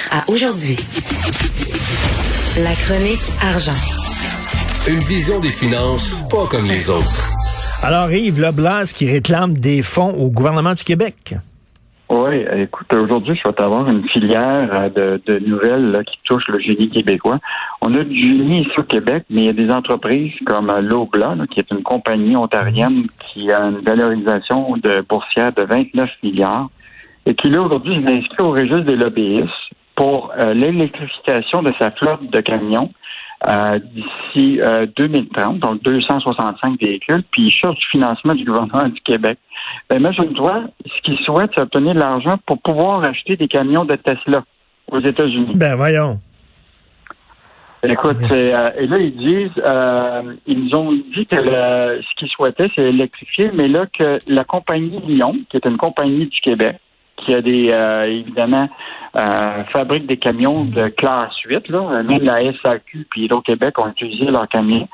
D'hier à aujourd'hui. La chronique argent. Une vision des finances pas comme les autres. Alors Yves Leblas qui réclame des fonds au gouvernement du Québec. Oui, écoute, aujourd'hui, je vais t'avoir une filière euh, de, nouvelles qui touche le génie québécois. On a du génie ici au Québec, mais il y a des entreprises comme euh, Lobla, qui est une compagnie ontarienne qui a une valorisation de boursière de 29 milliards et qui, là, aujourd'hui, est inscrit au registre des lobbyistes pour euh, l'électrification de sa flotte de camions euh, d'ici 2030, euh, donc 265 véhicules, puis il cherche du financement du gouvernement du Québec. Ben, imagine-toi, ce qu'il souhaite, c'est obtenir de l'argent pour pouvoir acheter des camions de Tesla aux États-Unis. Ben voyons. Écoute, euh, et là, ils disent, ils nous ont dit que ce qu'ils souhaitaient, c'est électrifier, mais là, que la compagnie Lyon, qui est une compagnie du Québec, qui a des, évidemment, euh, fabriquent des camions de classe 8. Là. Même la SAQ puis Hydro-Québec ont utilisé leurs camions.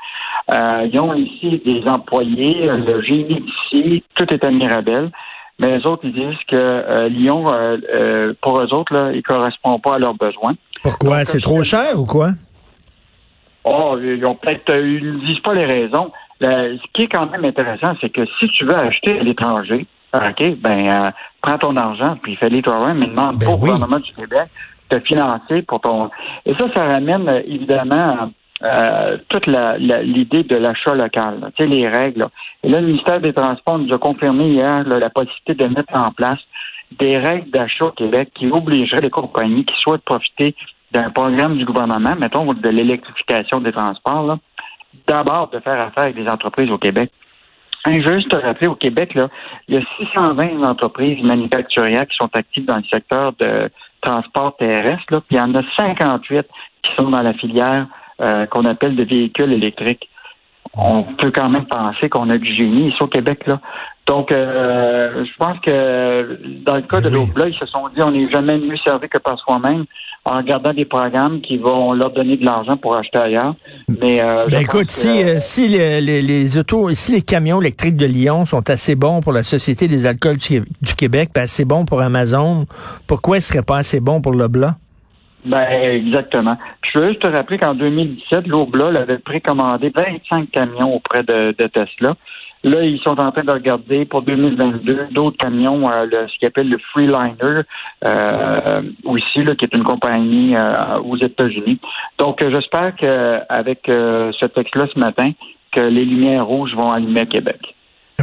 Euh, ils ont ici des employés, le génie ici, tout est à Mirabel. Mais les autres, ils disent que euh, Lyon, euh, pour eux autres, là, il correspond pas à leurs besoins. Pourquoi? C'est trop cher ou quoi? Oh, ils ont peut-être, ils ne disent pas les raisons. ce qui est quand même intéressant, c'est que si tu veux acheter à l'étranger, OK, ben, euh, prends ton argent, puis fais-les toi-même, mais demande ben au gouvernement du Québec de financer pour ton. Et ça, ça ramène euh, évidemment euh, toute l'idée de l'achat local, tu sais, les règles. Et là, le ministère des Transports nous a confirmé hier la possibilité de mettre en place des règles d'achat au Québec qui obligeraient les compagnies qui souhaitent profiter d'un programme du gouvernement, mettons de l'électrification des transports, d'abord de faire affaire avec des entreprises au Québec. Je veux juste te rappeler, au Québec, là, il y a 620 entreprises manufacturières qui sont actives dans le secteur de transport terrestre, là, puis il y en a 58 qui sont dans la filière euh, qu'on appelle de véhicules électriques. On peut quand même penser qu'on a du génie ici au Québec, là. Donc, euh, je pense que dans le cas de oui. ils se sont dit on n'est jamais mieux servi que par soi-même en regardant des programmes qui vont leur donner de l'argent pour acheter ailleurs. Mais euh, ben écoute, si, euh, si les, les, autos, si les camions électriques de Lyon sont assez bons pour la Société des alcools du, Québec, pas assez bons pour Amazon, pourquoi ils seraient pas assez bons pour le Blanc? Ben, exactement. je veux juste te rappeler qu'en 2017, l'Obla avait précommandé 25 camions auprès de Tesla. Là, ils sont en train de regarder pour 2022 d'autres camions, euh, ce qu'ils appellent le Freeliner, euh, aussi, là, qui est une compagnie euh, aux États-Unis. Donc, j'espère qu'avec ce texte-là ce matin, que les lumières rouges vont allumer à Québec.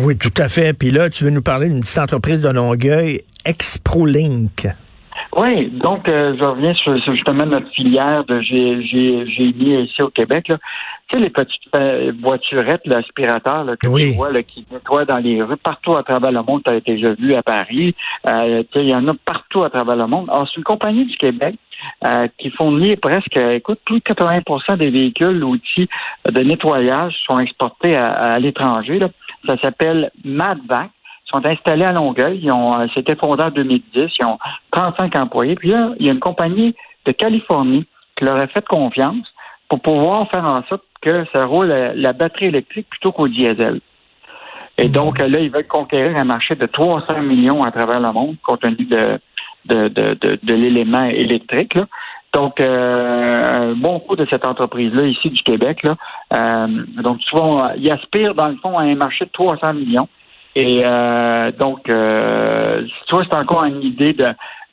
Oui, tout à fait. Puis là, tu veux nous parler d'une petite entreprise de Longueuil, ExproLink. Oui, donc je reviens sur, justement notre filière de GMI ici au Québec. Là tu sais, les petites euh, voiturettes, l'aspirateur que tu vois, là, qui nettoient dans les rues partout à travers le monde, tu as déjà vu à Paris. Euh, il y en a partout à travers le monde. Alors, c'est une compagnie du Québec euh, qui fournit presque, écoute, plus de 80% des véhicules outils de nettoyage sont exportés à, l'étranger. Ça s'appelle Madvac. Ils sont installés à Longueuil. Ils ont, euh, c'était fondé en 2010. Ils ont 35 employés. Puis là, il y a une compagnie de Californie qui leur a fait confiance pour pouvoir faire en sorte que ça roule la batterie électrique plutôt qu'au diesel. Et donc, là, ils veulent conquérir un marché de 300 millions à travers le monde, compte tenu de, de, de, de, l'élément électrique. Donc, euh, un bon coup de cette entreprise-là, ici du Québec. Là. Euh, donc, souvent, ils aspirent, dans le fond, à un marché de 300 millions. Et euh, donc, euh, tu vois, c'est encore une idée de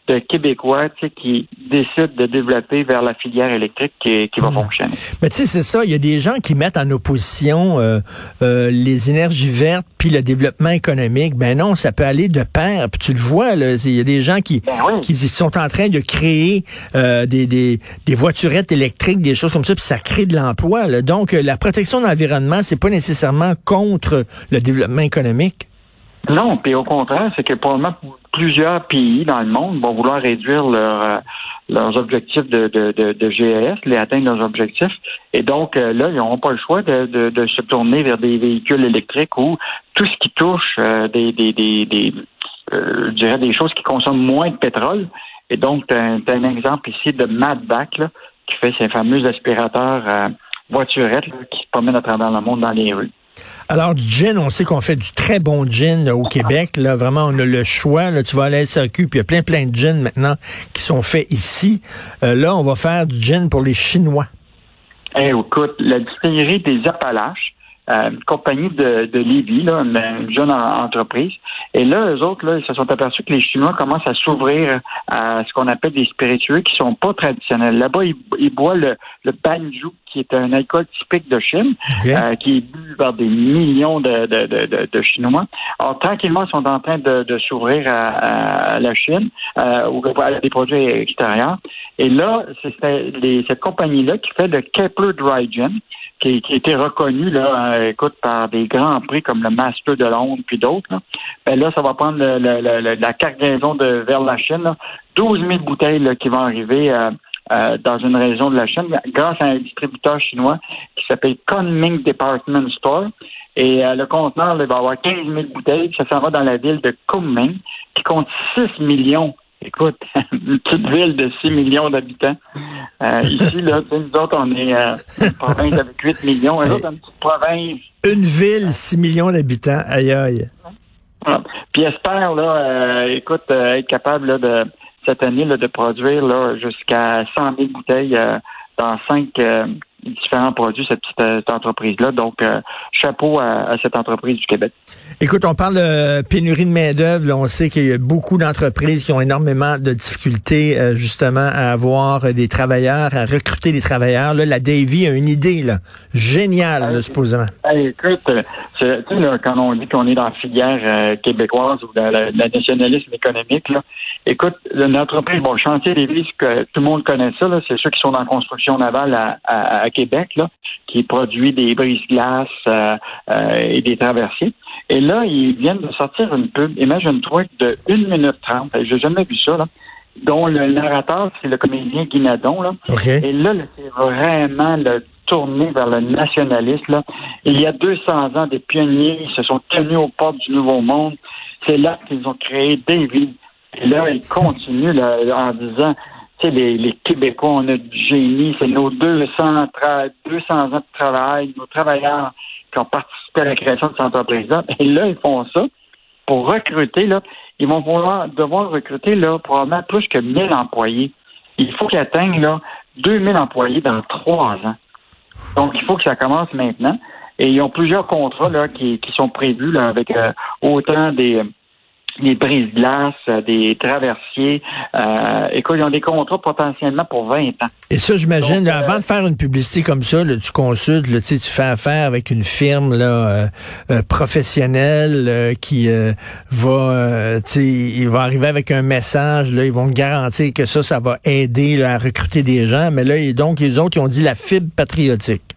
de Québécois qui décident de développer vers la filière électrique qui, va hmm. fonctionner. Mais tu sais, c'est ça. Il y a des gens qui mettent en opposition euh, euh, les énergies vertes puis le développement économique. Ben non, ça peut aller de pair. Puis tu le vois, là, il y a des gens qui, ben qui sont en train de créer euh, des, des, des voiturettes électriques, des choses comme ça, puis ça crée de l'emploi. Donc, la protection de l'environnement, c'est pas nécessairement contre le développement économique. Non, puis au contraire, c'est que probablement plusieurs pays dans le monde vont vouloir réduire euh, leurs objectifs de, de, de, GES, les atteindre leurs objectifs. Et donc, euh, là, ils n'auront pas le choix de, de, se tourner vers des véhicules électriques ou tout ce qui touche euh, des, des, des, des je dirais des choses qui consomment moins de pétrole. Et donc, tu as, un exemple ici de Madback, qui fait ces fameux aspirateurs voiturettes qui se promènent à travers le monde dans les rues. Alors, du gin, on sait qu'on fait du très bon gin au Québec. Là, vraiment, on a le choix. Là, tu vas à la SAQ, puis il y a plein, plein de gins maintenant qui sont faits ici. Euh, là, on va faire du gin pour les Chinois. Eh, écoute, la distillerie des Appalaches, une compagnie de, de Lévis, là, une, jeune entreprise. Et là, eux autres, là, ils se sont aperçus que les Chinois commencent à s'ouvrir à ce qu'on appelle des spiritueux qui sont pas traditionnels. Là-bas, ils, boivent le, le banju, qui est un alcool typique de Chine, euh, qui est bu par des millions de, de, de, de, Chinois. Alors, tranquillement, ils sont en train de, de s'ouvrir à, la Chine euh, ou à des produits extérieurs. Et là, c'est cette compagnie-là qui fait le Kepler Dry Gin, qui, qui a été reconnu là, euh, écoute, par des grands prix comme le Master de Londres puis d'autres. Là. Ben là, ça va prendre la cargaison de vers la Chine. Là. 12 000 bouteilles là, qui vont arriver euh, euh, dans une région de la Chine grâce à un distributeur chinois qui s'appelle Kunming Department Store. Et le conteneur il va avoir 15 000 bouteilles. Ça s'en va dans la ville de Kunming, qui compte 6 millions Écoute, une petite ville de 6 millions d'habitants. Euh, ici, là, nous autres, on est euh, une province avec 8 millions. Eux autres, une petite province. Une ville, 6 millions d'habitants. Aïe, aïe. Puis espère, là, euh, écoute, euh, être capable là, de cette année là, de produire là, jusqu'à 100 000 bouteilles dans cinq différents produits, cette petite euh, entreprise-là. Donc, euh, chapeau à, cette entreprise du Québec. Écoute, on parle de pénurie de main-d'œuvre. On sait qu'il y a beaucoup d'entreprises qui ont énormément de difficultés euh, justement à avoir des travailleurs, à recruter des travailleurs. Là, la Davy a une idée là, géniale, supposément. écoute, tu sais, quand on dit qu'on est dans la filière québécoise ou dans le nationalisme économique, là, écoute, l'entreprise, bon, Chantier Lévis, que tout le monde connaît ça, c'est ceux qui sont dans la construction navale à, à Québec, là, qui produit des brises-glaces euh, euh, et des traversiers. Et là, ils viennent de sortir une pub, imagine-toi, de 1 minute 30. J'ai jamais vu ça, là dont le narrateur, c'est le comédien Guinadon. Là. Et là, c'est vraiment le tourné vers le nationalisme. Il y a 200 ans, des pionniers se sont tenus aux portes du Nouveau Monde. C'est là qu'ils ont créé des villes. Et là, ils continuent en disant les, Québécois, on a du génie, c'est nos 200, 200 ans de travail, nos travailleurs qui ont participé à la création de cette entreprise-là. Et là, ils font ça pour recruter, là, ils vont pouvoir, devoir recruter, là, probablement plus que 1000 employés. Il faut qu'ils atteignent, là, 2000 employés dans trois ans. Donc, il faut que ça commence maintenant. Et ils ont plusieurs contrats, là, qui, sont prévus, là, avec euh, autant des, des brises-glaces, euh, des traversiers. Euh, écoute, ils ont des contrats potentiellement pour 20 ans. Et ça, j'imagine, euh, avant de faire une publicité comme ça, là, tu consultes, là, tu fais affaire avec une firme là, euh, professionnelle qui va, il va arriver avec un message, là, ils vont te garantir que ça, ça va aider à recruter des gens. Mais là, donc, les autres, ils ont dit la fibre patriotique.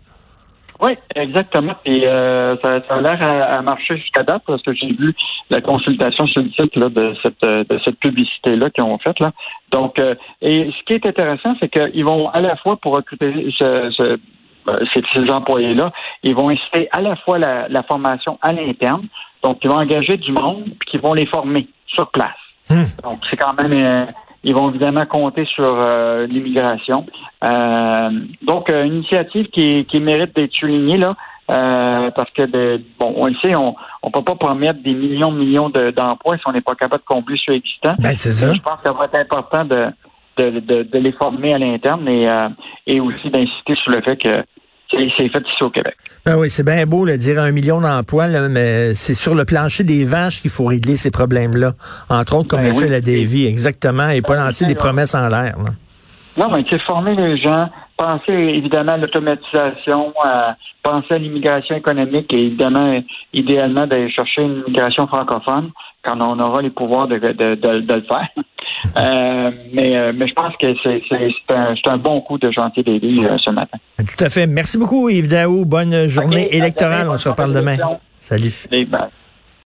Oui, exactement. Et euh, ça, a l'air à, marcher jusqu'à date parce que j'ai vu la consultation sur le site là, de cette de cette publicité-là qu'ils ont faite. Là. Donc, euh, et ce qui est intéressant, c'est qu'ils vont à la fois pour recruter ce, euh, ces, employés-là, ils vont inciter à la fois la, formation à l'interne, donc ils vont engager du monde, puis qu'ils vont les former sur place. Hmm. Donc, c'est quand même ils vont évidemment compter sur euh, l'immigration. Euh, donc, euh, une initiative qui, qui mérite d'être soulignée là, parce que bon, on le sait, on ne peut pas promettre des millions, millions d'emplois si on n'est pas capable de combler ceux existants. Ben, c'est ça. Je pense que ça va être important de, de, de, les former à l'interne et, et aussi d'insister sur le fait que c'est fait ici au Québec. Ben oui, c'est bien beau de dire un million d'emplois, mais c'est sur le plancher des vaches qu'il faut régler ces problèmes-là. Entre autres, comme ben le fait la Davy, exactement, et pas lancer des promesses en l'air. Non, mais c'est former les gens, penser évidemment à l'automatisation, à penser à l'immigration économique et évidemment, idéalement, d'aller chercher une immigration francophone quand on aura les pouvoirs de, de, de, le faire. Euh, mais, euh, mais je pense que c'est un, un, bon coup de gentil Daily euh, ce matin. Tout à fait. Merci beaucoup, Yves Daou. Bonne journée électorale. On se reparle demain. Salut.